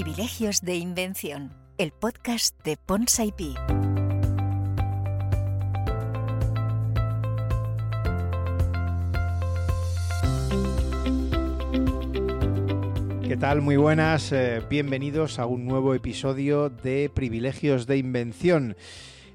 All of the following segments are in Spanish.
Privilegios de Invención, el podcast de Ponsa Pi. ¿Qué tal? Muy buenas, eh, bienvenidos a un nuevo episodio de Privilegios de Invención.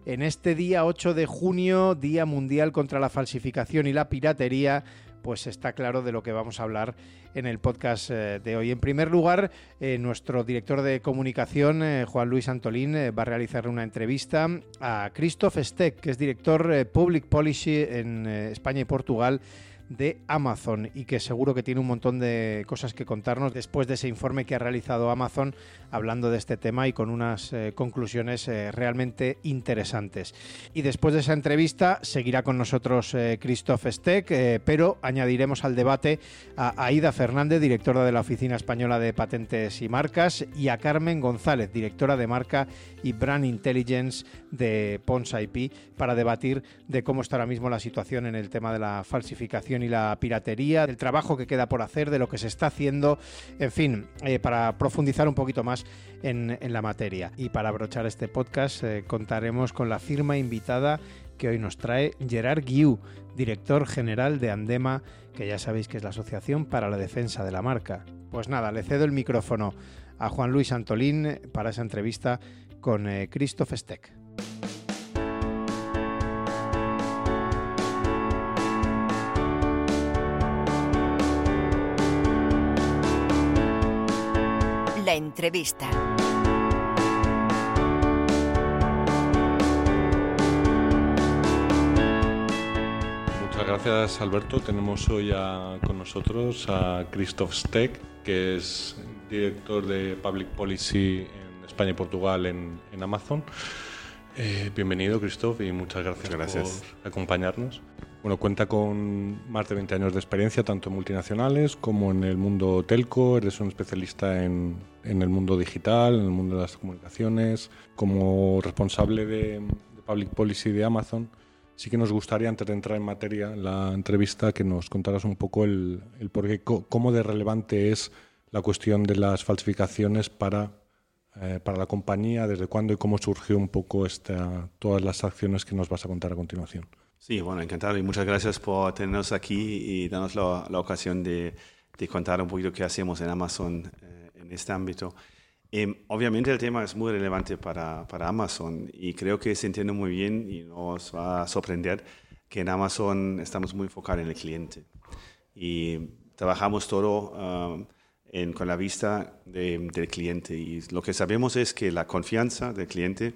En este día 8 de junio, Día Mundial contra la Falsificación y la Piratería, pues está claro de lo que vamos a hablar en el podcast eh, de hoy. En primer lugar, eh, nuestro director de comunicación, eh, Juan Luis Antolín, va a realizar una entrevista a Christoph Steck, que es director Public Policy en España y Portugal de Amazon y que seguro que tiene un montón de cosas que contarnos después de ese informe que ha realizado Amazon hablando de este tema y con unas eh, conclusiones eh, realmente interesantes. Y después de esa entrevista seguirá con nosotros eh, Christoph Steck, pero añadiremos al debate a Aida Fernández, directora de la Oficina Española de Patentes y Marcas, y a Carmen González, directora de marca y Brand Intelligence de Pons IP, para debatir de cómo está ahora mismo la situación en el tema de la falsificación y la piratería, del trabajo que queda por hacer, de lo que se está haciendo, en fin, eh, para profundizar un poquito más en, la materia. Y para abrochar este podcast eh, contaremos con la firma invitada que hoy nos trae Gerard Guiu, director general de Andema, que ya sabéis que es la Asociación para la Defensa de la Marca. Pues nada, le cedo el micrófono a Juan Luis Antolín para esa entrevista con eh, Christoph Steck. Entrevista. Muchas gracias Alberto. Tenemos hoy con nosotros a Christoph Steck, que es director de Public Policy en España y Portugal en, Amazon. Eh, bienvenido Christoph y muchas gracias, por acompañarnos. Bueno, cuenta con más de 20 años de experiencia, tanto en multinacionales como en el mundo telco. Eres un especialista en, el mundo digital, en el mundo de las comunicaciones. Como responsable de, Public Policy de Amazon, sí que nos gustaría, antes de entrar en materia, en la entrevista, que nos contaras un poco el, el por qué, cómo de relevante es la cuestión de las falsificaciones para, eh, para la compañía, desde cuándo y cómo surgió un poco esta, todas las acciones que nos vas a contar a continuación. Sí, bueno, encantado y muchas gracias por tenernos aquí y darnos la, la ocasión de, de, contar un poquito qué hacemos en Amazon eh, en este ámbito. Em, obviamente el tema es muy relevante para, para, Amazon y creo que se entiende muy bien y nos va a sorprender que en Amazon estamos muy enfocados en el cliente y trabajamos todo um, en, con la vista del cliente y lo que sabemos es que la confianza del cliente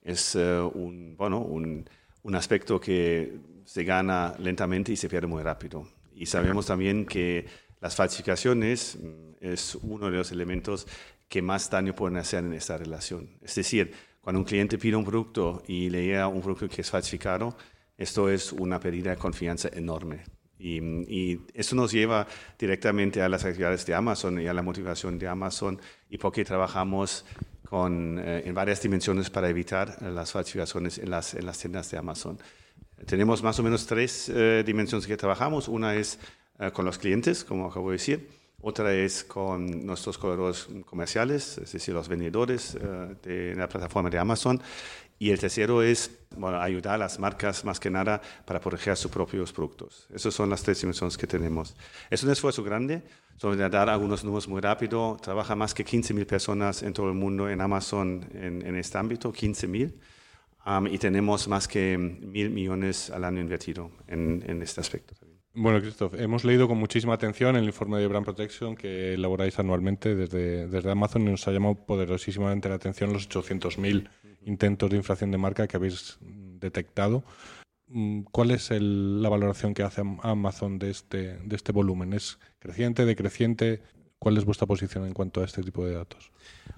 es uh, un, bueno, un un aspecto que se gana lentamente y se pierde muy rápido. Y sabemos también que las falsificaciones mm, es uno de los elementos que más daño pueden hacer en esta relación. Es decir, cuando un cliente pide un producto y le llega un producto que es falsificado, esto es una pérdida de confianza enorme. Y, y, eso nos lleva directamente a las actividades de Amazon y a la motivación de Amazon y por qué trabajamos con, eh, en varias dimensiones para evitar las falsificaciones en las, en las tiendas de Amazon. Tenemos más o menos tres eh, dimensiones que trabajamos. Una es con los clientes, como acabo de decir. Otra es con nuestros corredores comerciales, es decir, los vendedores de la plataforma de Amazon. Y el tercero es bueno, ayudar a las marcas más que nada para proteger sus propios productos. Esas son las tres dimensiones que tenemos. Es un esfuerzo grande. Solo de dar algunos números muy rápido, trabaja más que 15.000 personas en todo el mundo en Amazon en, este ámbito, 15.000. Um, y tenemos más que mil millones al año invertido en, en este aspecto. Bueno, Christoph, hemos leído con muchísima atención el informe de Brand Protection que elaboráis anualmente desde, desde Amazon y nos ha llamado poderosísimamente la atención los 800.000 intentos de infracción de marca que habéis detectado. Mm, ¿Cuál es la valoración que hace Amazon de este, de este volumen? ¿Es creciente, decreciente? ¿Cuál es vuestra posición en cuanto a este tipo de datos?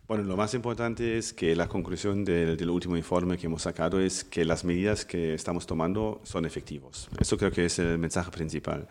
Bueno, lo más importante es que la conclusión del, último informe que hemos sacado es que las medidas que estamos tomando son efectivos. Eso creo que es el mensaje principal.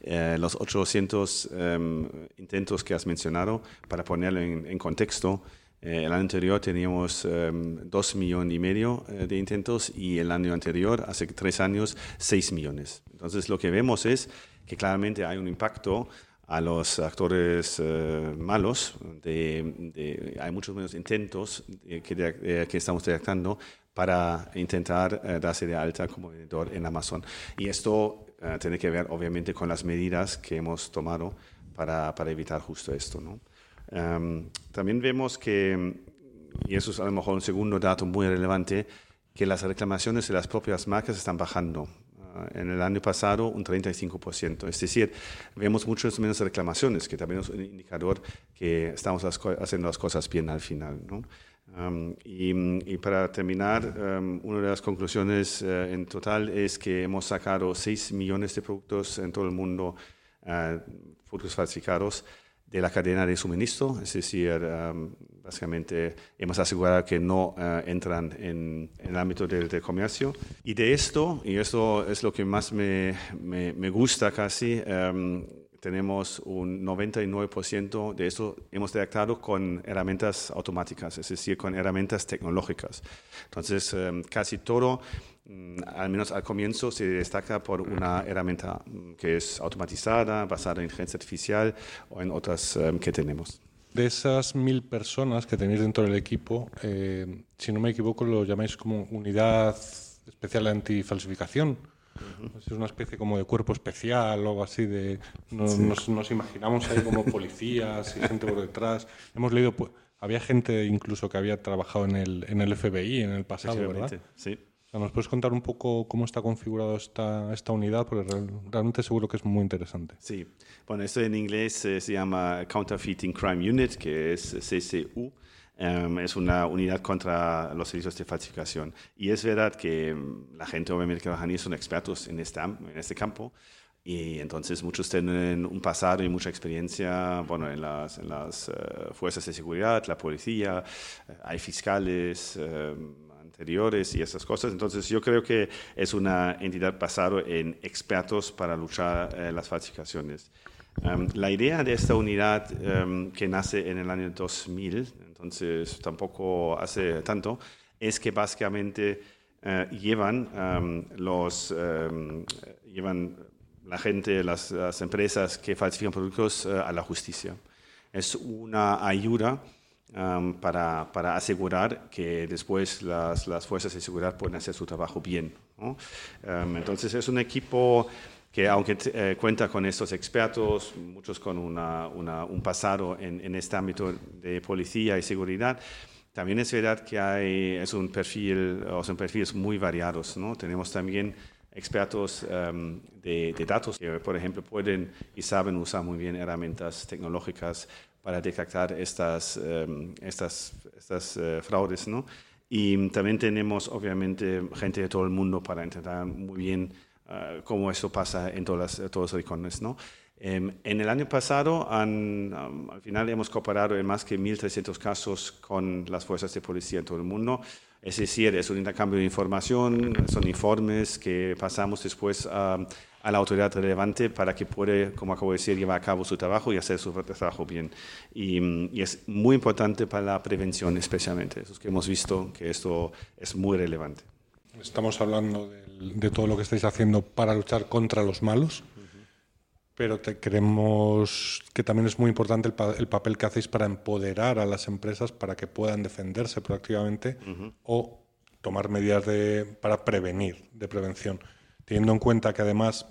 Eh, los 800 em, intentos que has mencionado, para ponerlo en contexto, eh, el año anterior teníamos em, dos millones y medio eh, de intentos y el año anterior, hace tres años, seis millones. Entonces lo que vemos es que claramente hay un impacto a los actores eh, malos. De, hay muchos menos intentos que, que, estamos detectando para intentar darse de alta como vendedor en Amazon. Y esto tiene que ver obviamente con las medidas que hemos tomado para, para evitar justo esto. ¿no? Em, también vemos que, y eso es a lo mejor un segundo dato muy relevante, que las reclamaciones de las propias marcas están bajando. Ah, en el año pasado un 35%. Es decir, vemos muchas menos reclamaciones, que también es un indicador que estamos haciendo las cosas bien al final. ¿no? y, para terminar, una de las conclusiones eh, en total es que hemos sacado 6 millones de productos en todo el mundo, uh, productos falsificados, de la cadena de suministro, es decir, básicamente hemos asegurado que no uh, entran en, el ámbito del, comercio. Y de esto, y esto es lo que más me, me, me gusta casi, um, tenemos un 99% de esto hemos detectado con herramientas automáticas, es decir, con herramientas tecnológicas. Entonces, um, casi todo Mm, al menos al comienzo, se destaca por una herramienta mm, que es automatizada, basada en inteligencia artificial o en otras em, que tenemos. De esas mil personas que tenéis dentro del equipo, eh, si no me equivoco, lo llamáis como unidad especial antifalsificación. Es una especie como de cuerpo especial o algo así. De, nos, nos, imaginamos ahí como policías y gente por detrás. Hemos leído, pues, había gente incluso que había trabajado en el, en el FBI en el pasado, ¿verdad? Sí. ¿Nos puedes contar un poco cómo está configurado esta, esta unidad? Porque realmente seguro que es muy interesante. Sí, bueno, esto en inglés eh, se llama Counterfeiting Crime Unit, que es CCU. Em, es una unidad contra los delitos de falsificación. Y es verdad que mm, la gente obviamente que trabaja ahí son expertos en este, en este campo. Y entonces muchos tienen un pasado y mucha experiencia bueno, en las, en las eh, fuerzas de seguridad, la policía, eh, hay fiscales, em, y esas cosas. Entonces yo creo que es una entidad basada en expertos para luchar eh, las falsificaciones. Um, la idea de esta unidad um, que nace en el año 2000, entonces tampoco hace tanto, es que básicamente uh, llevan um, los llevan la gente, las, empresas que falsifican productos uh, a la justicia. Es una ayuda Um, para, asegurar que después las, las, fuerzas de seguridad pueden hacer su trabajo bien. Entonces es un equipo que aunque eh, cuenta con estos expertos, muchos con una, una, un pasado en, en, este ámbito de policía y seguridad, también es verdad que hay, es un perfil, o son perfiles muy variados. ¿no? Tenemos también expertos um, de, de, datos que, por ejemplo, pueden y saben usar muy bien herramientas tecnológicas para detectar estas, em, estas, estas eh, fraudes. ¿no? Y también tenemos, obviamente, gente de todo el mundo para entender muy bien uh, cómo eso pasa en todas todos los rincones. ¿no? Um, en el año pasado, han, um, al final, hemos cooperado en más que 1.300 casos con las fuerzas de policía en todo el mundo. Es decir, es un intercambio de información, son informes que pasamos después a a la autoridad relevante para que pueda, como acabo de decir, llevar a cabo su trabajo y hacer su trabajo bien. Y, es muy importante para la prevención especialmente. Es que hemos visto que esto es muy relevante. Estamos hablando de, todo lo que estáis haciendo para luchar contra los malos, pero te, creemos que también es muy importante el, papel que hacéis para empoderar a las empresas para que puedan defenderse proactivamente o tomar medidas de, para prevenir, de prevención teniendo en cuenta que además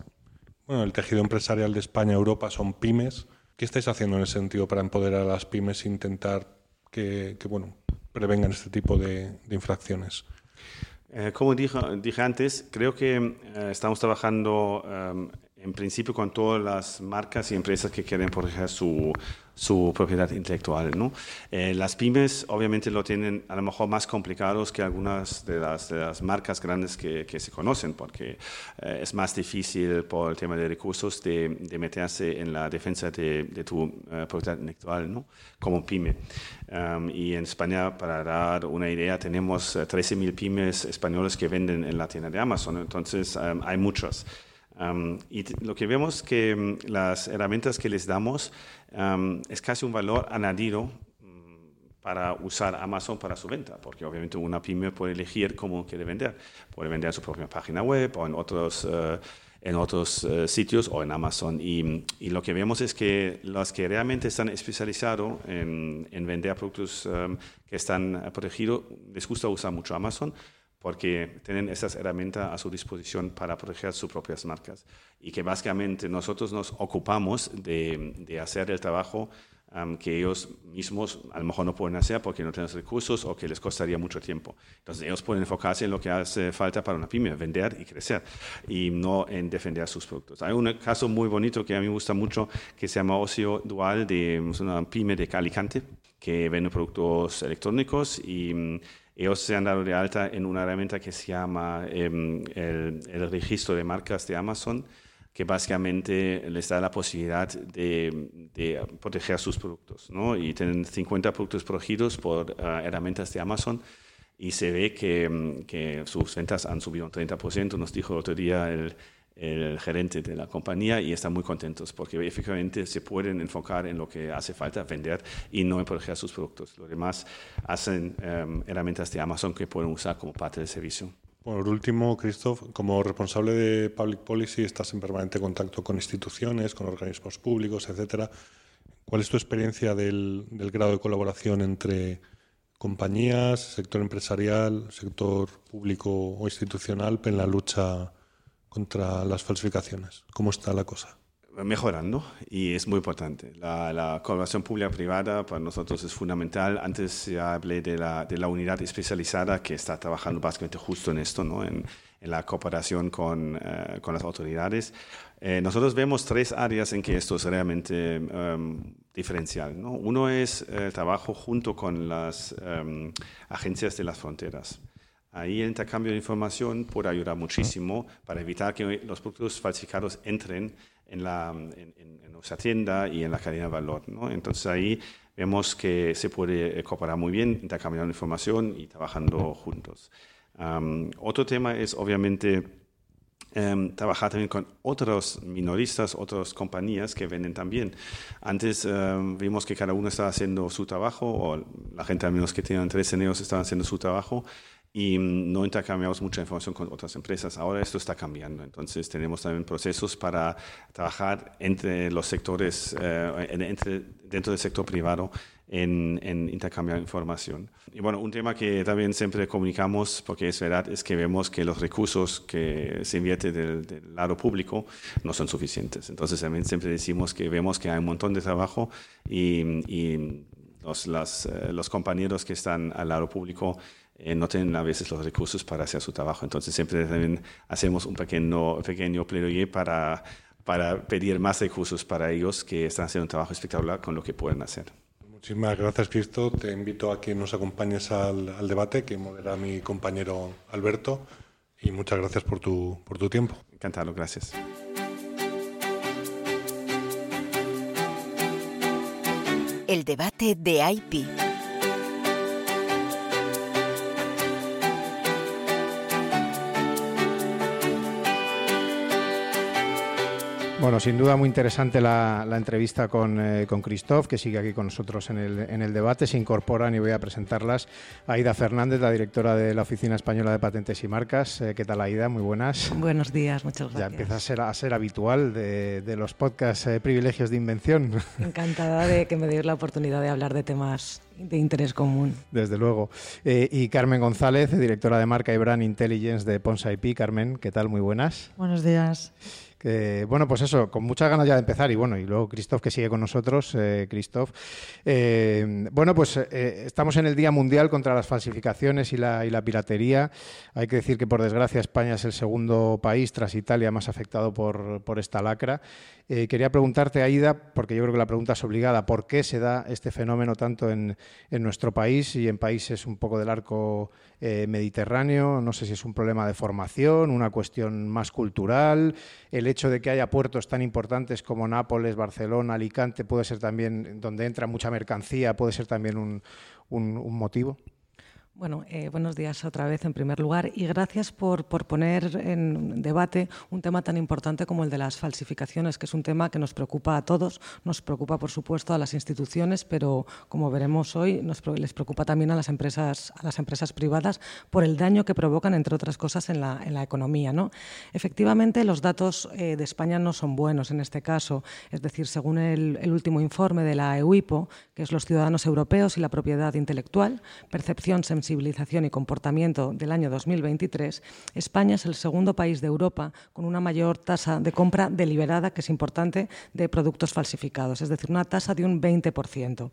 bueno, el tejido empresarial de España y Europa son pymes, ¿qué estáis haciendo en ese sentido para empoderar a las pymes e intentar que, bueno, prevengan este tipo de, infracciones? Eh, como dije, dije, antes, creo que eh, estamos trabajando eh, en principio con todas las marcas y empresas que quieren proteger su, su propiedad intelectual. ¿no? Eh, las pymes obviamente lo tienen a lo mejor más complicados que algunas de las, de las marcas grandes que, que, se conocen, porque eh, es más difícil por el tema de recursos de, de meterse en la defensa de, de tu uh, propiedad intelectual ¿no? como pyme. Um, y en España, para dar una idea, tenemos 13.000 pymes españoles que venden en la tienda de Amazon, entonces um, hay muchas y lo que vemos que mm, las herramientas que les damos es casi un valor añadido mm, para usar Amazon para su venta, porque obviamente una pyme puede elegir cómo quiere vender. Puede vender en su propia página web o en otros, eh, en otros eh, sitios o en Amazon. Y, y, lo que vemos es que los que realmente están especializados en, en vender productos um, que están protegidos, les gusta usar mucho Amazon porque tienen esas herramientas a su disposición para proteger sus propias marcas. Y que básicamente nosotros nos ocupamos de, de hacer el trabajo que ellos mismos a lo mejor no pueden hacer porque no tienen recursos o que les costaría mucho tiempo. Entonces ellos pueden enfocarse en lo que hace falta para una pyme, vender y crecer, y no en defender sus productos. Hay un caso muy bonito que a mí me gusta mucho que se llama Ocio Dual, de una pyme de Alicante que vende productos electrónicos y ellos se han dado de alta en una herramienta que se llama em, el, el registro de marcas de Amazon que básicamente les da la posibilidad de, proteger sus productos. ¿no? Y tienen 50 productos protegidos por ah, herramientas de Amazon y se ve que, mm, que, sus ventas han subido un 30%, nos dijo el otro día el, el, gerente de la compañía y están muy contentos porque efectivamente se pueden enfocar en lo que hace falta vender y no en proteger sus productos. Lo demás hacen em, herramientas de Amazon que pueden usar como parte del servicio. Por último, Christoph, como responsable de Public Policy, estás en permanente contacto con instituciones, con organismos públicos, etcétera. ¿Cuál es tu experiencia del, grado de colaboración entre compañías, sector empresarial, sector público o institucional en la lucha contra las falsificaciones? ¿Cómo está la cosa? mejorando y es muy importante. La, colaboración pública-privada para nosotros es fundamental. Antes ya hablé de la, de la, unidad especializada que está trabajando básicamente justo en esto, ¿no? en, en la cooperación con, eh, con las autoridades. Eh, nosotros vemos tres áreas en que esto es realmente em, diferencial. ¿no? Uno es el trabajo junto con las em, agencias de las fronteras. Ahí el intercambio de información puede ayudar muchísimo para evitar que los productos falsificados entren en, la, en, nuestra tienda y en la cadena de valor. ¿no? Entonces ahí vemos que se puede cooperar muy bien, intercambiando información y trabajando juntos. otro tema es obviamente em, trabajar también con otros minoristas, otras compañías que venden también. Antes em, vimos que cada uno estaba haciendo su trabajo, o la gente al menos que tenían tres ellos estaban haciendo su trabajo, y no intercambiamos mucha información con otras empresas. Ahora esto está cambiando, entonces tenemos también procesos para trabajar entre los sectores, eh, entre, dentro del sector privado en, en, intercambiar información. Y bueno, un tema que también siempre comunicamos, porque es verdad, es que vemos que los recursos que se invierten del, lado público no son suficientes. Entonces también siempre decimos que vemos que hay un montón de trabajo y, y los, las, eh, los compañeros que están al lado público eh, no tienen a veces los recursos para hacer su trabajo. Entonces siempre también hacemos un pequeño, pequeño plaidoyer para, para pedir más recursos para ellos que están haciendo un trabajo espectacular con lo que pueden hacer. Muchísimas gracias, Cristo. Te invito a que nos acompañes al, al debate que modera mi compañero Alberto. Y muchas gracias por tu, por tu tiempo. Encantado, gracias. El debate de IP. Bueno, sin duda muy interesante la, entrevista con, eh, con Christoph, que sigue aquí con nosotros en el, en el debate. Se incorporan y voy a presentarlas. Aida Fernández, la directora de la Oficina Española de Patentes y Marcas. Eh, ¿Qué tal, Aida? Muy buenas. Buenos días, muchas gracias. Ya empieza a ser, a ser habitual de, de los podcasts eh, Privilegios de Invención. Encantada de que me deis la oportunidad de hablar de temas de interés común. Desde luego. y Carmen González, directora de marca y brand intelligence de Ponsa IP. Carmen, ¿qué tal? Muy buenas. Buenos días bueno, pues eso, con muchas ganas ya de empezar y bueno, y luego Christoph que sigue con nosotros, eh. Eh, bueno, pues eh, estamos en el Día Mundial contra las falsificaciones y la, piratería. Hay que decir que por desgracia España es el segundo país tras Italia más afectado por, esta lacra. quería preguntarte, Aida, porque yo creo que la pregunta es obligada, ¿por qué se da este fenómeno tanto en, en nuestro país y en países un poco del arco mediterráneo? No sé si es un problema de formación, una cuestión más cultural, el hecho de que haya puertos tan importantes como Nápoles, Barcelona, Alicante, puede ser también, donde entra mucha mercancía, puede ser también un, motivo. Bueno, eh, buenos días otra vez en primer lugar y gracias por, por, poner en debate un tema tan importante como el de las falsificaciones, que es un tema que nos preocupa a todos, nos preocupa por supuesto a las instituciones, pero como veremos hoy nos, les preocupa también a las empresas, a las empresas privadas por el daño que provocan, entre otras cosas, en la, en la economía. ¿no? Efectivamente, los datos eh, de España no son buenos en este caso, es decir, según el, último informe de la EUIPO, que es los ciudadanos europeos y la propiedad intelectual, percepción sensible sensibilización y comportamiento del año 2023, España es el segundo país de Europa con una mayor tasa de compra deliberada, que es importante, de productos falsificados, es decir, una tasa de un 20%,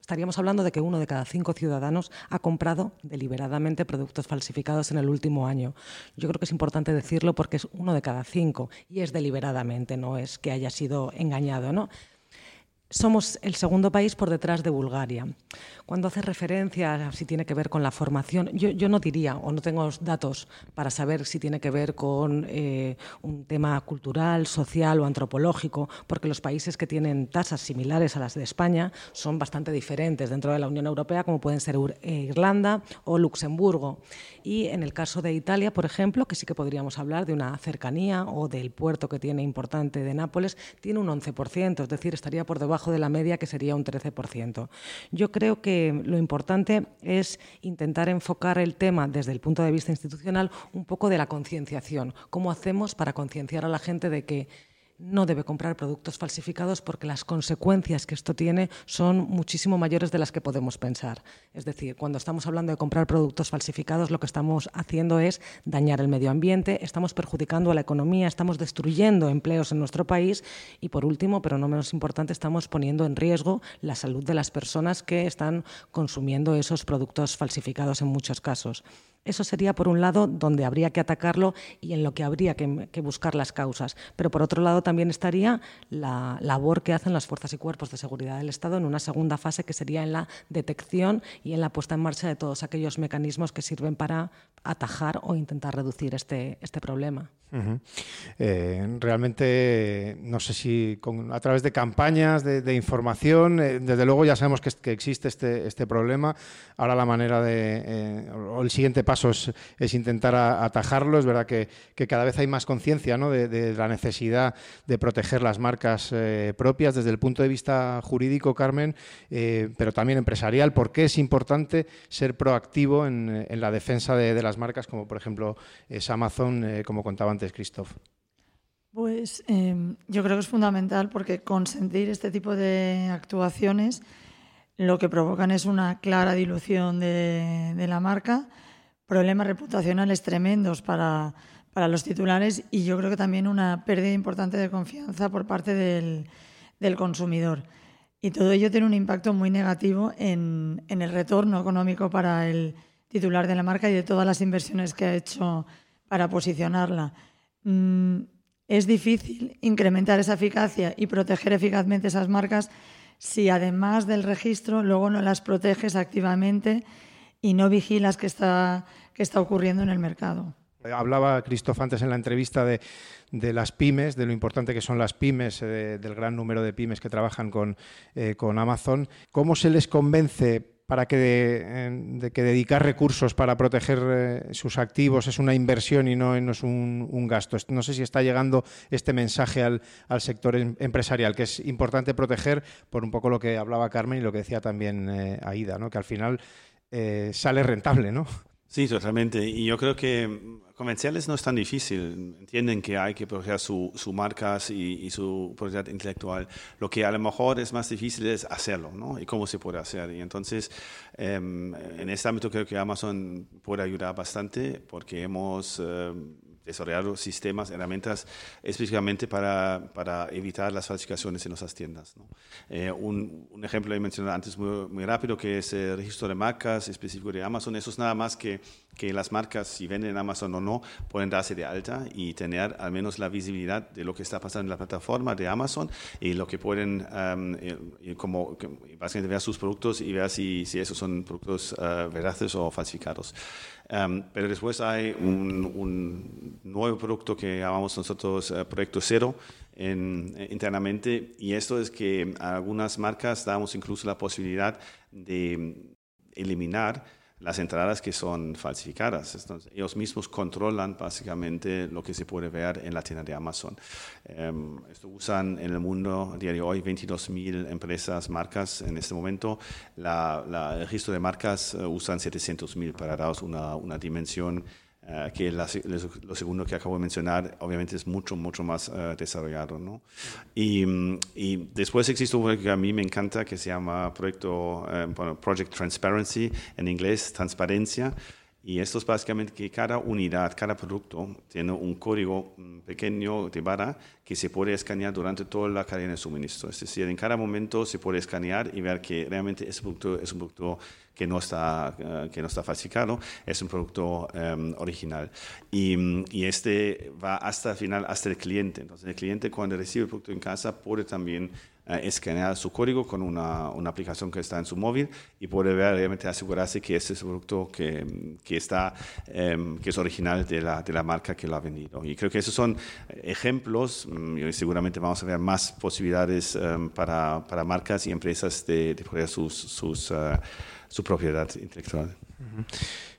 estaríamos hablando de que uno de cada cinco ciudadanos ha comprado deliberadamente productos falsificados en el último año. Yo creo que es importante decirlo porque es uno de cada cinco y es deliberadamente, no es que haya sido engañado, ¿no? Somos el segundo país por detrás de Bulgaria. Cuando hace referencia a si tiene que ver con la formación, yo, no diría o no tengo datos para saber si tiene que ver con eh, un tema cultural, social o antropológico, porque los países que tienen tasas similares a las de España son bastante diferentes dentro de la Unión Europea, como pueden ser eh, Irlanda o Luxemburgo. Y en el caso de Italia, por ejemplo, que sí que podríamos hablar de una cercanía o del puerto que tiene importante de Nápoles, tiene un 11%, es decir, estaría por debajo de la media, que sería un 13%. Yo creo que lo importante es intentar enfocar el tema desde el punto de vista institucional un poco de la concienciación. ¿Cómo hacemos para concienciar a la gente de que no debe comprar productos falsificados porque las consecuencias que esto tiene son muchísimo mayores de las que podemos pensar. Es decir, cuando estamos hablando de comprar productos falsificados, lo que estamos haciendo es dañar el medio ambiente, estamos perjudicando a la economía, estamos destruyendo empleos en nuestro país y, por último, pero no menos importante, estamos poniendo en riesgo la salud de las personas que están consumiendo esos productos falsificados en muchos casos. Eso sería, por un lado, donde habría que atacarlo y en lo que habría que, buscar las causas. Pero, por otro lado, también estaría la labor que hacen las fuerzas y cuerpos de seguridad del Estado en una segunda fase, que sería en la detección y en la puesta en marcha de todos aquellos mecanismos que sirven para atajar o intentar reducir este, este problema. Eh, realmente, no sé si a través de campañas de, información, eh, desde luego ya sabemos que, existe este, este, problema. Ahora la manera de, eh, o el siguiente paso es, intentar atajarlo. Es verdad que, cada vez hay más conciencia de, la necesidad de proteger las marcas propias desde el punto de vista jurídico, Carmen, pero también empresarial. ¿Por qué es importante ser proactivo en, la defensa de, las marcas, como por ejemplo es Amazon, como contaban antes, Christoph? Pues yo creo que es fundamental porque consentir este tipo de actuaciones lo que provocan es una clara dilución de, la marca, problemas reputacionales tremendos para, los titulares y yo creo que también una pérdida importante de confianza por parte del, consumidor. Y todo ello tiene un impacto muy negativo en, en el retorno económico para el titular de la marca y de todas las inversiones que ha hecho para posicionarla. Mm, es difícil incrementar esa eficacia y proteger eficazmente esas marcas si además del registro luego no las proteges activamente y no vigilas qué está, qué está ocurriendo en el mercado. Hablaba Cristóf antes en la entrevista de, las pymes, de lo importante que son las pymes, eh, del gran número de pymes que trabajan con, eh, con Amazon. ¿Cómo se les convence para que, de, que dedicar recursos para proteger eh, sus activos es una inversión y no, es un, gasto. No sé si está llegando este mensaje al, sector em, empresarial, que es importante proteger por un poco lo que hablaba Carmen y lo que decía también eh, Aida, ¿no? que al final eh, sale rentable, ¿no? Sí, totalmente. Y yo creo que comerciales no es tan difícil. Entienden que hay que proteger sus su marcas y, su propiedad intelectual. Lo que a lo mejor es más difícil es hacerlo, ¿no? Y cómo se puede hacer. Y entonces, em, en este ámbito creo que Amazon puede ayudar bastante porque hemos... Em, desarrollar sistemas, herramientas específicamente para, para, evitar las falsificaciones en nuestras tiendas. Eh, un, un, ejemplo he mencionado antes muy, muy, rápido que es el registro de marcas específico de Amazon. Eso es nada más que, que las marcas, si venden en Amazon o no, pueden darse de alta y tener al menos la visibilidad de lo que está pasando en la plataforma de Amazon y lo que pueden, um, como, básicamente ver sus productos y ver si, si esos son productos uh, veraces o falsificados. Um, pero después hay un, nuevo producto que llamamos nosotros uh, Proyecto Cero en, eh, internamente. Y esto es que a algunas marcas damos incluso la posibilidad de eliminar las entradas que son falsificadas. Entonces, ellos mismos controlan básicamente lo que se puede ver en la tienda de Amazon. Em, esto usan en el mundo a día de hoy 22.000 empresas, marcas en este momento. La, el registro de marcas uh, usan 700.000 para daros una, una dimensión eh, que lo segundo que acabo de mencionar, obviamente es mucho, mucho más uh, desarrollado. ¿no? Y, y, después existe un proyecto que a mí me encanta que se llama proyecto, uh, Project Transparency, en inglés, transparencia. Y esto es básicamente que cada unidad, cada producto tiene un código pequeño de barra que se puede escanear durante toda la cadena de suministro. Es decir, en cada momento se puede escanear y ver que realmente ese producto es un producto que no está, uh, que no está falsificado, es un producto um, original. Y, y, este va hasta el final, hasta el cliente. Entonces, el cliente cuando recibe el producto en casa puede también eh, escanear su código con una, una, aplicación que está en su móvil y puede ver, realmente asegurarse que ese es el producto que, que está, um, que es original de la, de la marca que lo ha vendido. Y creo que esos son ejemplos, mm, y seguramente vamos a ver más posibilidades um, para, para, marcas y empresas de, de poner sus, sus uh, su propiedad intelectual.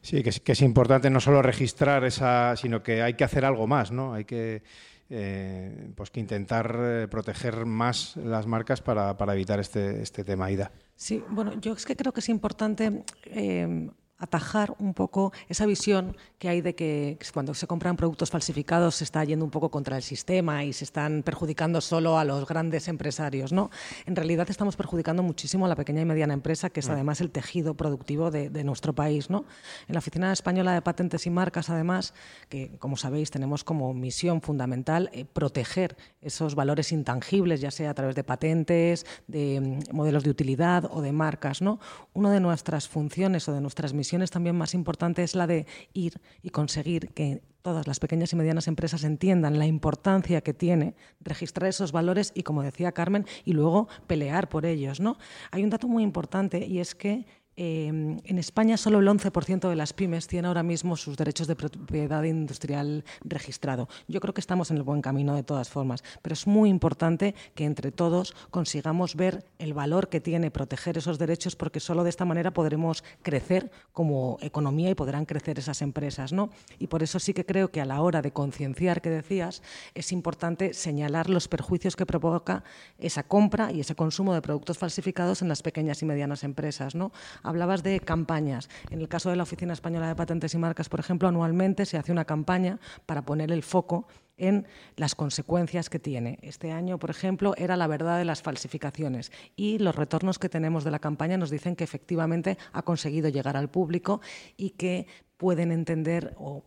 Sí, que es, que es, importante no solo registrar esa, sino que hay que hacer algo más, ¿no? Hay que eh, pues que intentar eh, proteger más las marcas para, para, evitar este, este tema, Ida. Sí, bueno, yo es que creo que es importante eh, atajar un poco esa visión que hay de que cuando se compran productos falsificados se está yendo un poco contra el sistema y se están perjudicando solo a los grandes empresarios. ¿no? En realidad estamos perjudicando muchísimo a la pequeña y mediana empresa, que es además el tejido productivo de, nuestro país. ¿no? En la Oficina Española de Patentes y Marcas, además, que como sabéis tenemos como misión fundamental eh, proteger esos valores intangibles, ya sea a través de patentes, de mm, modelos de utilidad o de marcas. ¿no? Una de nuestras funciones o de nuestras misiones también más importante es la de ir y conseguir que todas las pequeñas y medianas empresas entiendan la importancia que tiene registrar esos valores y, como decía Carmen, y luego pelear por ellos. ¿no? Hay un dato muy importante y es que Em, en España solo el 11% de las pymes tiene ahora mismo sus derechos de propiedad industrial registrado. Yo creo que estamos en el buen camino de todas formas, pero es muy importante que entre todos consigamos ver el valor que tiene proteger esos derechos porque solo de esta manera podremos crecer como economía y podrán crecer esas empresas. ¿no? Y por eso sí que creo que a la hora de concienciar que decías es importante señalar los perjuicios que provoca esa compra y ese consumo de productos falsificados en las pequeñas y medianas empresas. ¿no? Hablabas de campañas. En el caso de la Oficina Española de Patentes y Marcas, por ejemplo, anualmente se hace una campaña para poner el foco en las consecuencias que tiene. Este año, por ejemplo, era la verdad de las falsificaciones y los retornos que tenemos de la campaña nos dicen que efectivamente ha conseguido llegar al público y que pueden entender o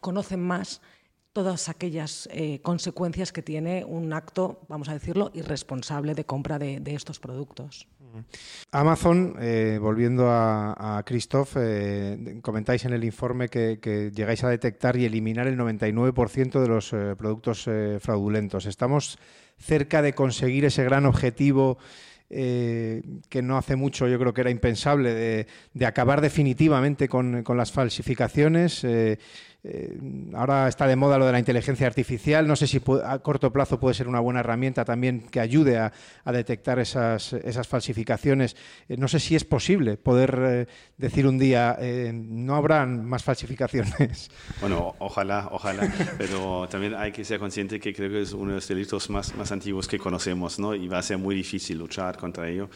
conocen más todas aquellas eh, consecuencias que tiene un acto, vamos a decirlo, irresponsable de compra de, de estos productos. Amazon, eh, volviendo a, a Christoph, eh, comentáis en el informe que, llegáis a detectar y eliminar el 99% de los eh, productos fraudulentos. ¿Estamos cerca de conseguir ese gran objetivo? Que no hace mucho yo creo que era impensable, de, acabar definitivamente con las falsificaciones. Eh, eh, ahora está de moda lo de la inteligencia artificial. No sé si a corto plazo puede ser una buena herramienta también que ayude a, a detectar esas, esas falsificaciones. Eh, no sé si es posible poder eh, decir un día no habrán más falsificaciones. Bueno, ojalá, ojalá. pero también hay que ser consciente que creo que es uno de los delitos más, antiguos que conocemos, ¿no? Y va a ser muy difícil luchar contra ello.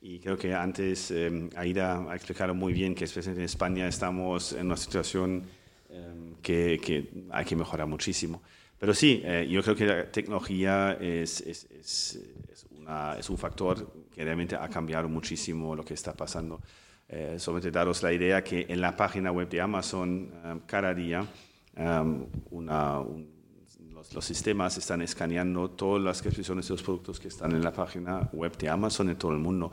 Y creo que antes eh, Aida ha explicado muy bien que especialmente en España estamos en una situación que, que, hay que mejorar muchísimo. Pero sí, eh, yo creo que la tecnología es, una, un factor que realmente ha cambiado muchísimo lo que está pasando. Eh, solamente daros la idea que en la página web de Amazon um, cada día un, los, sistemas están escaneando todas las descripciones de los productos que están en la página web de Amazon en todo el mundo.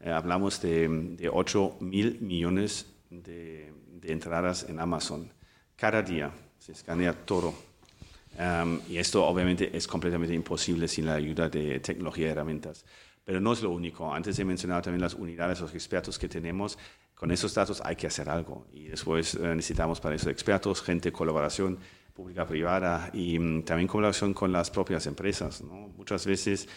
Eh, hablamos de, de 8 mil millones de entradas en Amazon cada día se escanea todo. Um, y esto obviamente es completamente imposible sin la ayuda de tecnología y herramientas. Pero no es lo único. Antes he mencionado también las unidades, los expertos que tenemos. Con esos datos hay que hacer algo. Y después eh, necesitamos para esos expertos gente, colaboración pública-privada y um, también colaboración con las propias empresas. ¿no? Muchas veces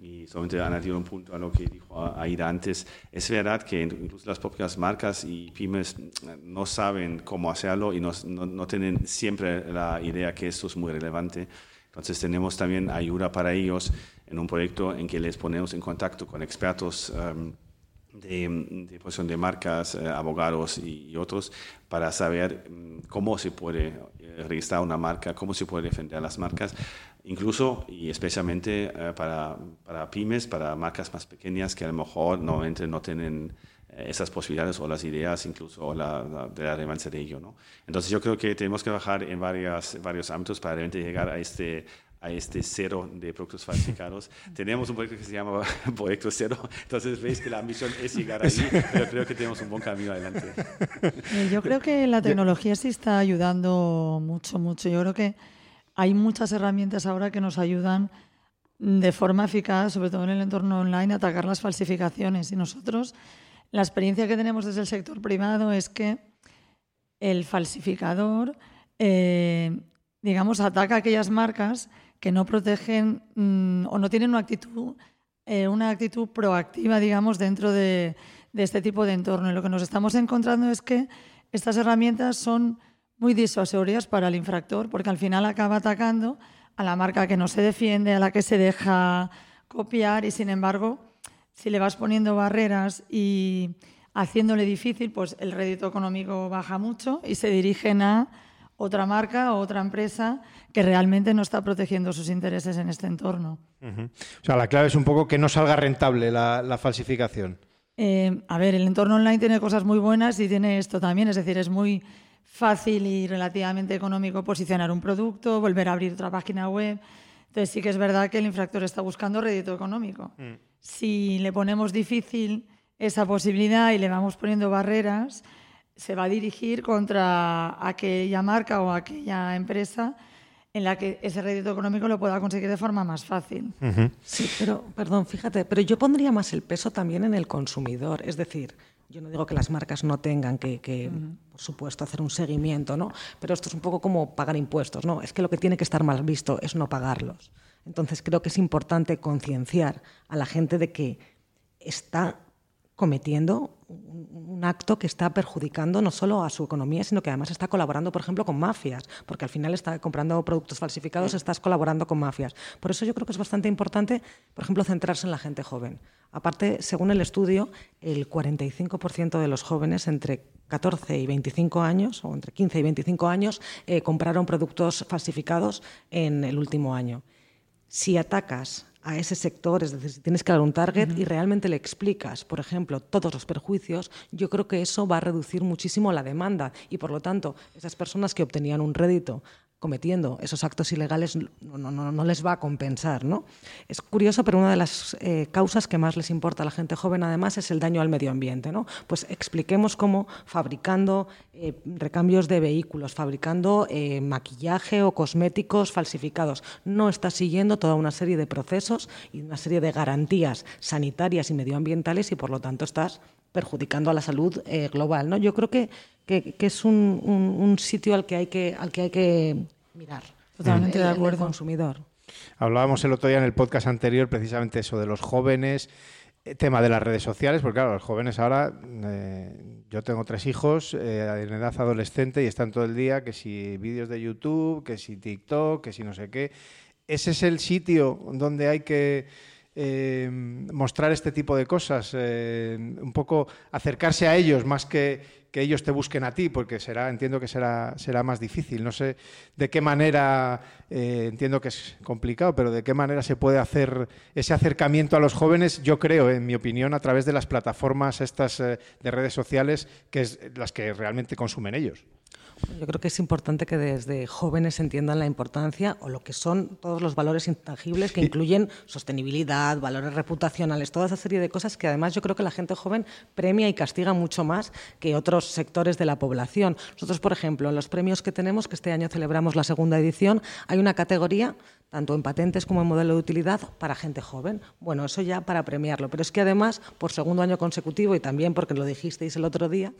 y solamente añadir un punto a lo que dijo Aida antes, es verdad que incluso las propias marcas y pymes no saben cómo hacerlo y no, no, tienen siempre la idea que esto es muy relevante. Entonces tenemos también ayuda para ellos en un proyecto en que les ponemos en contacto con expertos. Um, de, de, posición de marcas, eh, abogados y, otros para saber mm, cómo se puede eh, registrar una marca, cómo se puede defender las marcas incluso y especialmente eh, para, para, pymes, para marcas más pequeñas que a lo mejor normalmente no tienen eh, esas posibilidades o las ideas incluso la, de la relevancia de ello. ¿no? Entonces yo creo que tenemos que bajar en varias, varios ámbitos para realmente llegar a este a este cero de productos falsificados. tenemos un proyecto que se llama Proyecto Cero, entonces veis que la ambición es llegar ahí, pero creo que tenemos un buen camino adelante. Eh, yo creo que la tecnología sí está ayudando mucho, mucho. Yo creo que hay muchas herramientas ahora que nos ayudan de forma eficaz, sobre todo en el entorno online, a atacar las falsificaciones. Y nosotros, la experiencia que tenemos desde el sector privado es que el falsificador, eh, digamos, ataca aquellas marcas que no protegen mm, o no tienen una actitud, eh, una actitud proactiva, digamos, dentro de, de este tipo de entorno. Y lo que nos estamos encontrando es que estas herramientas son muy disuasorias para el infractor, porque al final acaba atacando a la marca que no se defiende, a la que se deja copiar y sin embargo, si le vas poniendo barreras y haciéndole difícil, pues el rédito económico baja mucho y se dirigen a otra marca o otra empresa que realmente no está protegiendo sus intereses en este entorno. O sea, la clave es un poco que no salga rentable la, falsificación. Eh, a ver, el entorno online tiene cosas muy buenas y tiene esto también, es decir, es muy fácil y relativamente económico posicionar un producto, volver a abrir otra página web. Entonces sí que es verdad que el infractor está buscando rédito económico. Mm. Si le ponemos difícil esa posibilidad y le vamos poniendo barreras, se va a dirigir contra aquella marca o aquella empresa en la que ese rédito económico lo pueda conseguir de forma más fácil. Sí, pero, perdón, fíjate, pero yo pondría más el peso también en el consumidor. Es decir, yo no digo que las marcas no tengan que, por supuesto, hacer un seguimiento, ¿no? Pero esto es un poco como pagar impuestos, ¿no? Es que lo que tiene que estar mal visto es no pagarlos. Entonces creo que es importante concienciar a la gente de que está cometiendo un acto que está perjudicando no solo a su economía, sino que además está colaborando, por ejemplo, con mafias, porque al final está comprando productos falsificados, estás colaborando con mafias. Por eso yo creo que es bastante importante, por ejemplo, centrarse en la gente joven. Aparte, según el estudio, el 45% de los jóvenes entre 14 y 25 años, o entre 15 y 25 años, eh, compraron productos falsificados en el último año. Si atacas a ese sector, es decir, si tienes que dar un target y realmente le explicas, por ejemplo, todos los perjuicios, yo creo que eso va a reducir muchísimo la demanda y, por lo tanto, esas personas que obtenían un rédito cometiendo esos actos ilegales no, no, no, les va a compensar. ¿no? Es curioso, pero una de las eh, causas que más les importa a la gente joven, además, es el daño al medio ambiente. ¿no? Pues expliquemos cómo fabricando eh, recambios de vehículos, fabricando eh, maquillaje o cosméticos falsificados, no estás siguiendo toda una serie de procesos y una serie de garantías sanitarias y medioambientales y, por lo tanto, estás perjudicando a la salud global. ¿no? Yo creo que que, es un, sitio al que hay que, al que, hay que mirar. Totalmente de acuerdo. consumidor. Hablábamos el otro día en el podcast anterior precisamente eso de los jóvenes, eh, tema de las redes sociales, porque claro, los jóvenes ahora, eh, yo tengo tres hijos eh, en edad adolescente y están todo el día que si vídeos de YouTube, que si TikTok, que si no sé qué. Ese es el sitio donde hay que mostrar este tipo de cosas, un poco acercarse a ellos más que, que ellos te busquen a ti, porque será, entiendo que será, será más difícil. No sé de qué manera, eh, entiendo que es complicado, pero de qué manera se puede hacer ese acercamiento a los jóvenes, yo creo, en mi opinión, a través de las plataformas estas eh, de redes sociales, que es las que realmente consumen ellos. Yo creo que es importante que desde jóvenes entiendan la importancia o lo que son todos los valores intangibles que incluyen sostenibilidad, valores reputacionales, toda esa serie de cosas que además yo creo que la gente joven premia y castiga mucho más que otros sectores de la población. Nosotros, por ejemplo, en los premios que tenemos, que este año celebramos la segunda edición, hay una categoría tanto en patentes como en modelo de utilidad para gente joven. Bueno, eso ya para premiarlo. Pero es que además, por segundo año consecutivo y también porque lo dijisteis el otro día,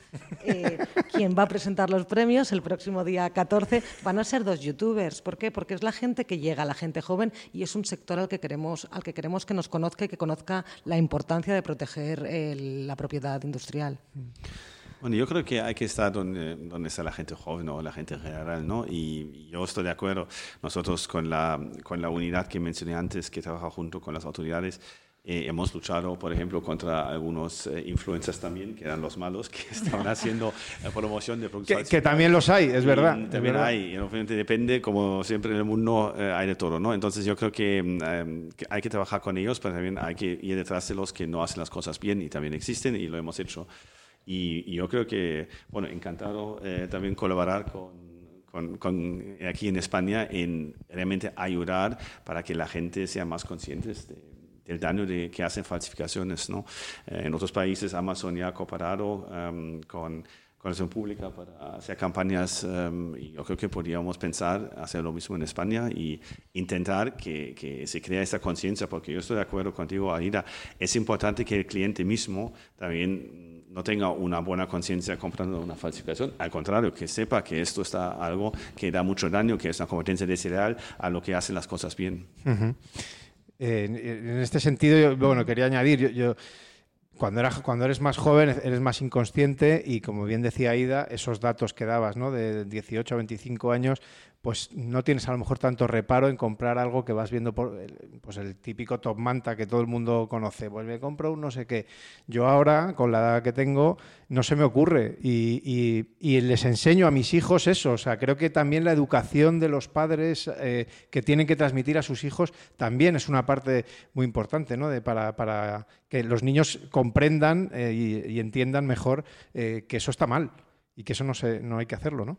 eh, quien va a presentar los premios el próximo día 14 van a ser dos youtubers. ¿Por qué? Porque es la gente que llega, la gente joven y es un sector al que queremos, al que, queremos que nos conozca y que conozca la importancia de proteger la propiedad industrial. Bueno, yo creo que hay que estar donde, donde está la gente joven o la gente general, ¿no? Y yo estoy de acuerdo. Nosotros con la, con la unidad que mencioné antes, que trabaja junto con las autoridades, eh, hemos luchado, por ejemplo, contra algunos eh, influencers también, que eran los malos, que estaban haciendo eh, promoción de productos. Que, también los hay, es verdad. también hay, y obviamente depende, como siempre en el mundo hay de todo, ¿no? Entonces yo creo que, que, hay que trabajar con ellos, pero también hay que ir detrás de los que no hacen las cosas bien y también existen y lo hemos hecho. Y, yo creo que, bueno, encantado eh, también colaborar con, con, aquí en España en realmente ayudar para que la gente sea más consciente del daño de, que hacen falsificaciones. ¿no? Eh, en otros países Amazon ya ha cooperado um, con relación pública para hacer campañas um, y yo creo que podríamos pensar hacer lo mismo en España y intentar que, que se crea esta conciencia porque yo estoy de acuerdo contigo Aida es importante que el cliente mismo también no tenga una buena conciencia comprando una falsificación, al contrario, que sepa que esto está algo que da mucho daño, que es una competencia desleal a lo que hacen las cosas bien. en, este sentido, bueno, quería añadir, yo, cuando, cuando eres más joven eres más inconsciente y como bien decía Aida, esos datos que dabas, ¿no? De 18 a 25 años, pues no tienes a lo mejor tanto reparo en comprar algo que vas viendo por pues el típico top manta que todo el mundo conoce. Pues me compro un no sé qué. Yo ahora, con la edad que tengo, no se me ocurre. Y, les enseño a mis hijos eso. O sea, creo que también la educación de los padres eh, que tienen que transmitir a sus hijos también es una parte muy importante, ¿no? De, para, para, que los niños comprendan eh, y, entiendan mejor eh, que eso está mal y que eso no, se, no hay que hacerlo, ¿no?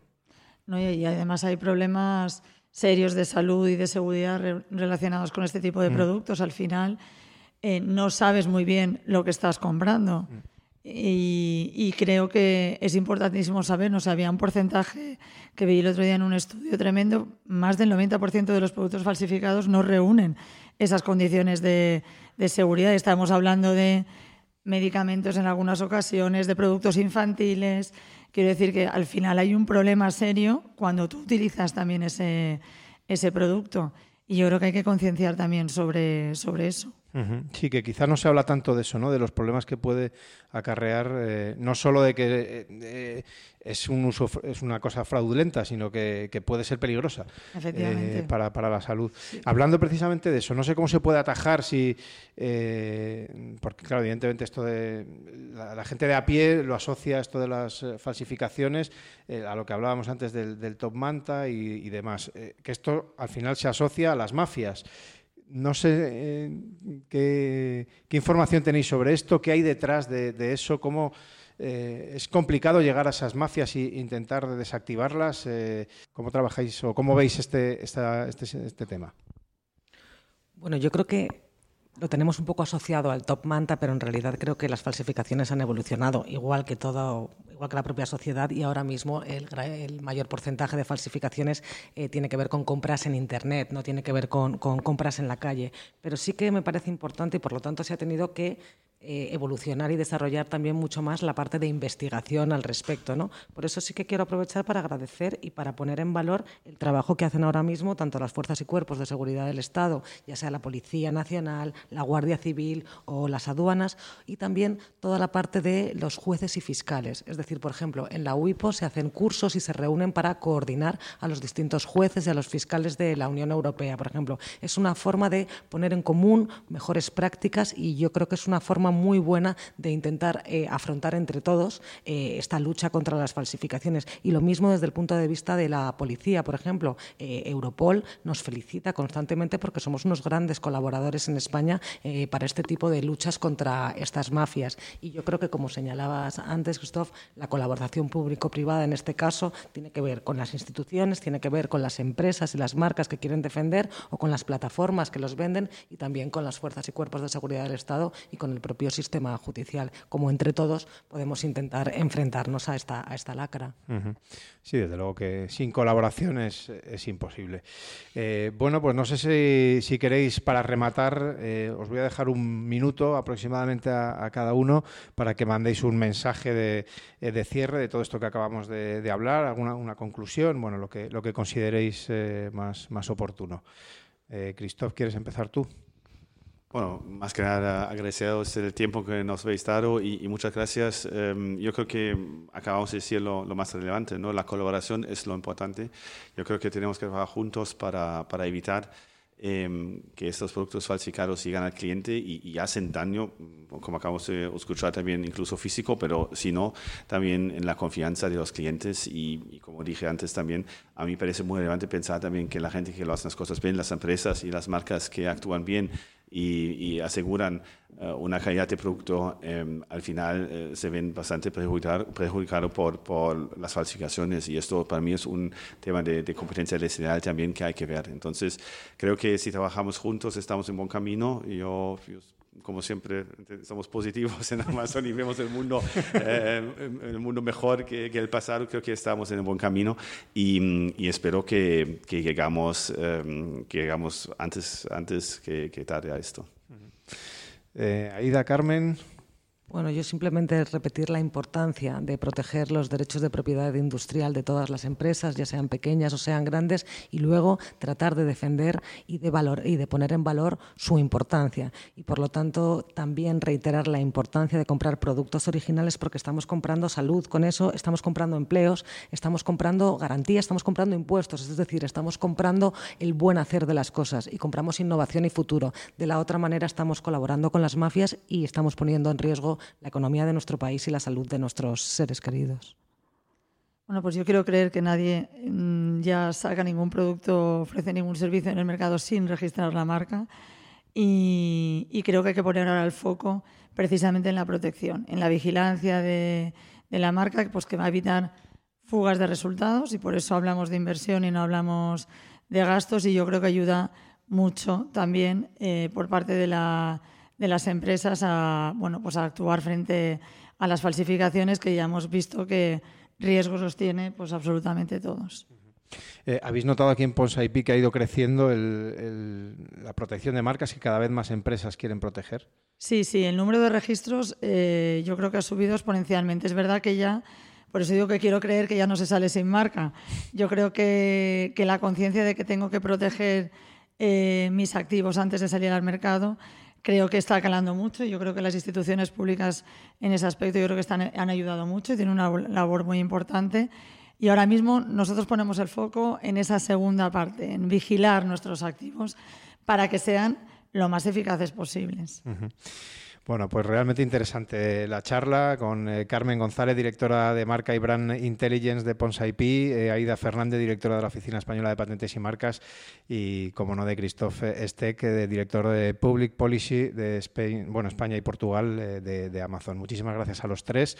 Y además hay problemas serios de salud y de seguridad relacionados con este tipo de mm. productos. Al final eh, no sabes muy bien lo que estás comprando. Mm. Y, creo que es importantísimo saber, no había un porcentaje que vi el otro día en un estudio tremendo, más del 90% de los productos falsificados no reúnen esas condiciones de, de seguridad. Estamos hablando de medicamentos en algunas ocasiones, de productos infantiles, Quiero decir que al final hay un problema serio cuando tú utilizas también ese, ese producto. Y yo creo que hay que concienciar también sobre, sobre eso. Sí, que quizás no se habla tanto de eso, ¿no? De los problemas que puede acarrear, eh, no solo de que eh, es un uso, es una cosa fraudulenta, sino que, puede ser peligrosa eh, para, para, la salud. Hablando precisamente de eso, no sé cómo se puede atajar si, porque claro, evidentemente esto de la, gente de a pie lo asocia esto de las falsificaciones a lo que hablábamos antes del, top manta y demás, que esto al final se asocia a las mafias no sé eh, qué, información tenéis sobre esto, qué hay detrás de, eso, cómo eh, es complicado llegar a esas mafias e intentar desactivarlas. Eh, ¿Cómo trabajáis o cómo veis este, este, este tema? Bueno, yo creo que lo tenemos un poco asociado al top manta, pero en realidad creo que las falsificaciones han evolucionado, igual que todo, igual que la propia sociedad, y ahora mismo el, mayor porcentaje de falsificaciones eh, tiene que ver con compras en internet, no tiene que ver con, con compras en la calle. Pero sí que me parece importante y por lo tanto se ha tenido que eh, evolucionar y desarrollar también mucho más la parte de investigación al respecto. ¿no? Por eso sí que quiero aprovechar para agradecer y para poner en valor el trabajo que hacen ahora mismo tanto las fuerzas y cuerpos de seguridad del Estado, ya sea la Policía Nacional, la Guardia Civil o las aduanas, y también toda la parte de los jueces y fiscales. Es decir, por ejemplo, en la UIPO se hacen cursos y se reúnen para coordinar a los distintos jueces y a los fiscales de la Unión Europea, por ejemplo. Es una forma de poner en común mejores prácticas y yo creo que es una forma muy buena de intentar eh, afrontar entre todos eh, esta lucha contra las falsificaciones. Y lo mismo desde el punto de vista de la policía, por ejemplo. Eh, Europol nos felicita constantemente porque somos unos grandes colaboradores en España para este tipo de luchas contra estas mafias. Y yo creo que, como señalabas antes, Christoph, la colaboración público-privada en este caso tiene que ver con las instituciones, tiene que ver con las empresas y las marcas que quieren defender o con las plataformas que los venden y también con las fuerzas y cuerpos de seguridad del Estado y con el propio sistema judicial. Como entre todos podemos intentar enfrentarnos a esta, a esta lacra. Sí, desde luego que sin colaboración es, imposible. Eh, bueno, pues no sé si, queréis, para rematar, eh, os voy a dejar un minuto aproximadamente a, cada uno para que mandéis un mensaje de, eh, de, cierre de todo esto que acabamos de, hablar, alguna una conclusión, bueno, lo que, lo que consideréis más, más oportuno. Christoph, ¿quieres empezar tú? Bueno, más que nada agradeceros el tiempo que nos habéis dado y, muchas gracias. Em, yo creo que acabamos de decir lo, más relevante, ¿no? La colaboración es lo importante. Yo creo que tenemos que trabajar juntos para, para evitar em, que estos productos falsificados lleguen al cliente y, hacen daño, como acabamos de escuchar también, incluso físico, pero si no, también en la confianza de los clientes. Y, y, como dije antes también, a mí parece muy relevante pensar también que la gente que lo hace las cosas bien, las empresas y las marcas que actúan bien, y, aseguran eh, una calidad de producto, em, al final eh, se ven bastante perjudicados por, por, las falsificaciones y esto para mí es un tema de, competencia legal también que hay que ver. Entonces, creo que si trabajamos juntos estamos en buen camino. Yo, yo como siempre, somos positivos en Amazon y vemos el mundo, eh, el mundo mejor que, el pasado. Creo que estamos en el buen camino y, espero que, que llegamos, eh, que llegamos antes, antes que, que tarde a esto. Eh, Aida Carmen. Bueno, yo simplemente repetir la importancia de proteger los derechos de propiedad industrial de todas las empresas, ya sean pequeñas o sean grandes, y luego tratar de defender y de, valor, y de poner en valor su importancia. Y por lo tanto, también reiterar la importancia de comprar productos originales porque estamos comprando salud con eso, estamos comprando empleos, estamos comprando garantías, estamos comprando impuestos, es decir, estamos comprando el buen hacer de las cosas y compramos innovación y futuro. De la otra manera, estamos colaborando con las mafias y estamos poniendo en riesgo la economía de nuestro país y la salud de nuestros seres queridos. Bueno, pues yo quiero creer que nadie mm, ya saca ningún producto, ofrece ningún servicio en el mercado sin registrar la marca. Y, creo que hay que poner ahora el foco precisamente en la protección, en la vigilancia de, la marca, pues que va a evitar fugas de resultados y por eso hablamos de inversión y no hablamos de gastos y yo creo que ayuda mucho también eh, por parte de la de las empresas a, bueno, pues a actuar frente a las falsificaciones que ya hemos visto que riesgos los tiene pues absolutamente todos. Eh, ¿Habéis notado aquí en IP que ha ido creciendo la protección de marcas y cada vez más empresas quieren proteger? Sí, sí, el número de registros eh, yo creo que ha subido exponencialmente. Es verdad que ya, por eso digo que quiero creer que ya no se sale sin marca. Yo creo que, la conciencia de que tengo que proteger eh, mis activos antes de salir al mercado creo que está calando mucho. Yo creo que las instituciones públicas en ese aspecto yo creo que están, han ayudado mucho y tienen una labor muy importante. Y ahora mismo nosotros ponemos el foco en esa segunda parte, en vigilar nuestros activos para que sean lo más eficaces posibles. Bueno, pues realmente interesante la charla con eh, Carmen González, directora de Marca y Brand Intelligence de Ponsa IP, eh, Aida Fernández, directora de la Oficina Española de Patentes y Marcas, y, como no, de Christophe Steck, de director de Public Policy de bueno, España y Portugal eh, de, Amazon. Muchísimas gracias a los tres.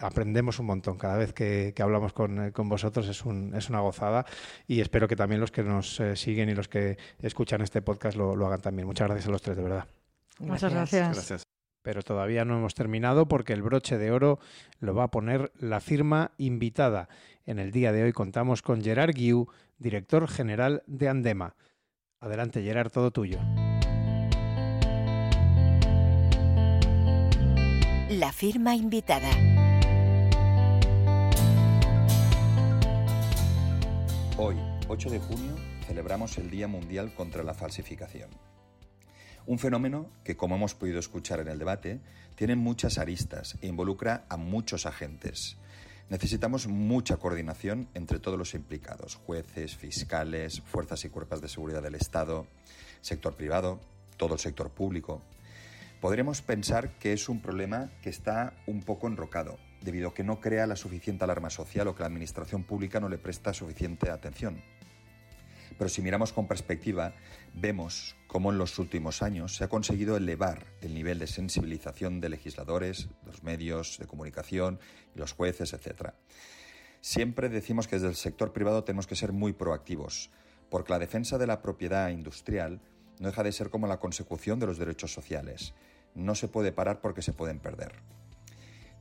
aprendemos un montón cada vez que, hablamos con, vosotros, es, un, es, una gozada, y espero que también los que nos siguen y los que escuchan este podcast lo hagan también. Muchas gracias a los tres, de verdad. Muchas gracias. Pero todavía no hemos terminado porque el broche de oro lo va a poner la firma invitada. En el día de hoy contamos con Gerard Guiu, director general de Andema. Adelante, Gerard, todo tuyo. La firma invitada. Hoy, 8 de junio, celebramos el Día Mundial contra la Falsificación. Un fenómeno que, como hemos podido escuchar en el debate, tiene muchas aristas e involucra a muchos agentes. Necesitamos mucha coordinación entre todos los implicados, jueces, fiscales, fuerzas y cuerpos de seguridad del Estado, sector privado, todo el sector público. Podremos pensar que es un problema que está un poco enrocado, debido a que no crea la suficiente alarma social o que la Administración pública no le presta suficiente atención. Pero si miramos con perspectiva, vemos cómo en los últimos años se ha conseguido elevar el nivel de sensibilización de legisladores, los medios de comunicación, los jueces, etc. Siempre decimos que desde el sector privado tenemos que ser muy proactivos, porque la defensa de la propiedad industrial no deja de ser como la consecución de los derechos sociales. no se puede parar porque se pueden perder.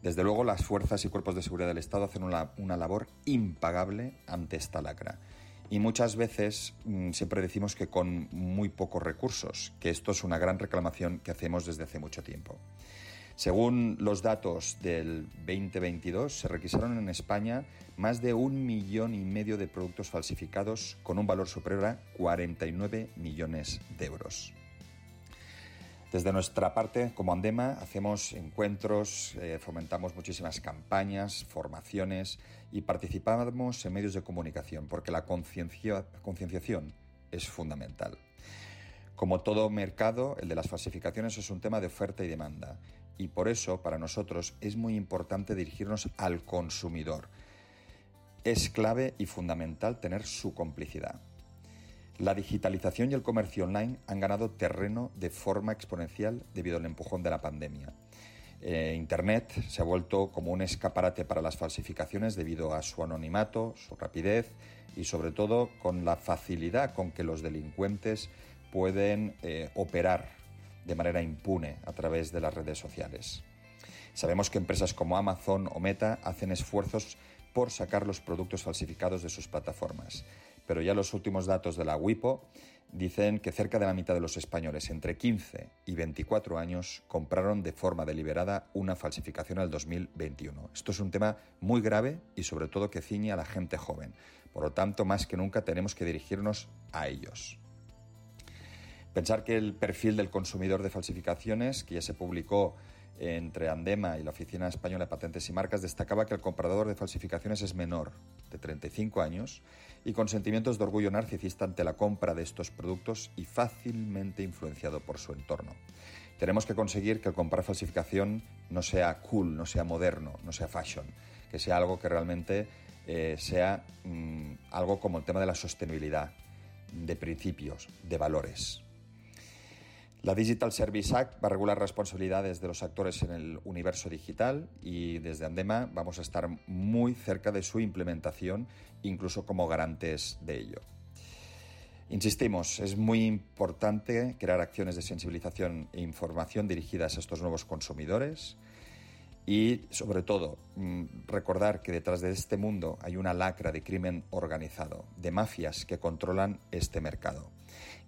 Desde luego, las fuerzas y cuerpos de seguridad del Estado hacen una, una labor impagable ante esta lacra. Y muchas veces mm, siempre decimos que con muy pocos recursos, que esto es una gran reclamación que hacemos desde hace mucho tiempo. Según los datos del 2022, se requisaron en España más de un millón y medio de productos falsificados con un valor superior a 49 millones de euros. Desde nuestra parte, como Andema, hacemos encuentros, eh, fomentamos muchísimas campañas, formaciones y participamos en medios de comunicación, porque la concienciación es fundamental. Como todo mercado, el de las falsificaciones es un tema de oferta y demanda, y por eso para nosotros es muy importante dirigirnos al consumidor. Es clave y fundamental tener su complicidad. La digitalización y el comercio online han ganado terreno de forma exponencial debido al empujón de la pandemia. Eh, Internet se ha vuelto como un escaparate para las falsificaciones debido a su anonimato, su rapidez y sobre todo con la facilidad con que los delincuentes pueden eh, operar de manera impune a través de las redes sociales. Sabemos que empresas como Amazon o Meta hacen esfuerzos por sacar los productos falsificados de sus plataformas pero ya los últimos datos de la WIPO dicen que cerca de la mitad de los españoles entre 15 y 24 años compraron de forma deliberada una falsificación al 2021. Esto es un tema muy grave y sobre todo que ciñe a la gente joven. Por lo tanto, más que nunca tenemos que dirigirnos a ellos. Pensar que el perfil del consumidor de falsificaciones, que ya se publicó entre Andema y la Oficina Española de Patentes y Marcas destacaba que el comprador de falsificaciones es menor, de 35 años, y con sentimientos de orgullo narcisista ante la compra de estos productos y fácilmente influenciado por su entorno. Tenemos que conseguir que el comprar falsificación no sea cool, no sea moderno, no sea fashion, que sea algo que realmente eh, sea mm, algo como el tema de la sostenibilidad, de principios, de valores. La Digital Service Act va a regular responsabilidades de los actores en el universo digital y desde Andema vamos a estar muy cerca de su implementación, incluso como garantes de ello. Insistimos, es muy importante crear acciones de sensibilización e información dirigidas a estos nuevos consumidores y, sobre todo, mm, recordar que detrás de este mundo hay una lacra de crimen organizado, de mafias que controlan este mercado.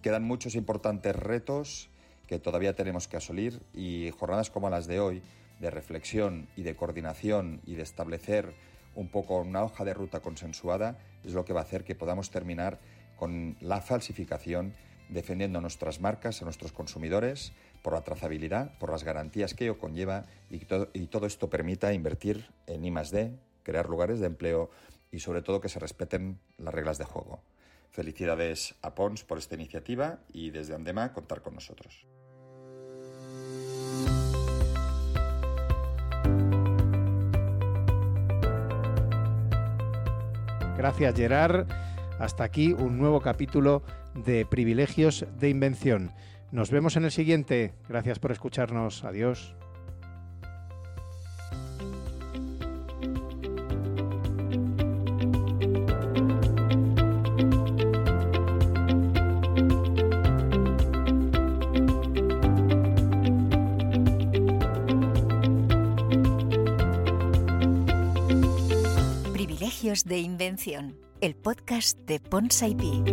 Quedan muchos importantes retos que todavía tenemos que asolir y jornadas como las de hoy, de reflexión y de coordinación y de establecer un poco una hoja de ruta consensuada, es lo que va a hacer que podamos terminar con la falsificación defendiendo nuestras marcas a nuestros consumidores por la trazabilidad, por las garantías que ello conlleva y todo, y todo esto permita invertir en I+D, crear lugares de empleo y sobre todo que se respeten las reglas de juego. Felicidades a Pons por esta iniciativa y desde Andema contar con nosotros. Gracias Gerard. Hasta aquí un nuevo capítulo de Privilegios de Invención. Nos vemos en el siguiente. Gracias por escucharnos. Adiós. De Invención, el podcast de Ponsai Pi.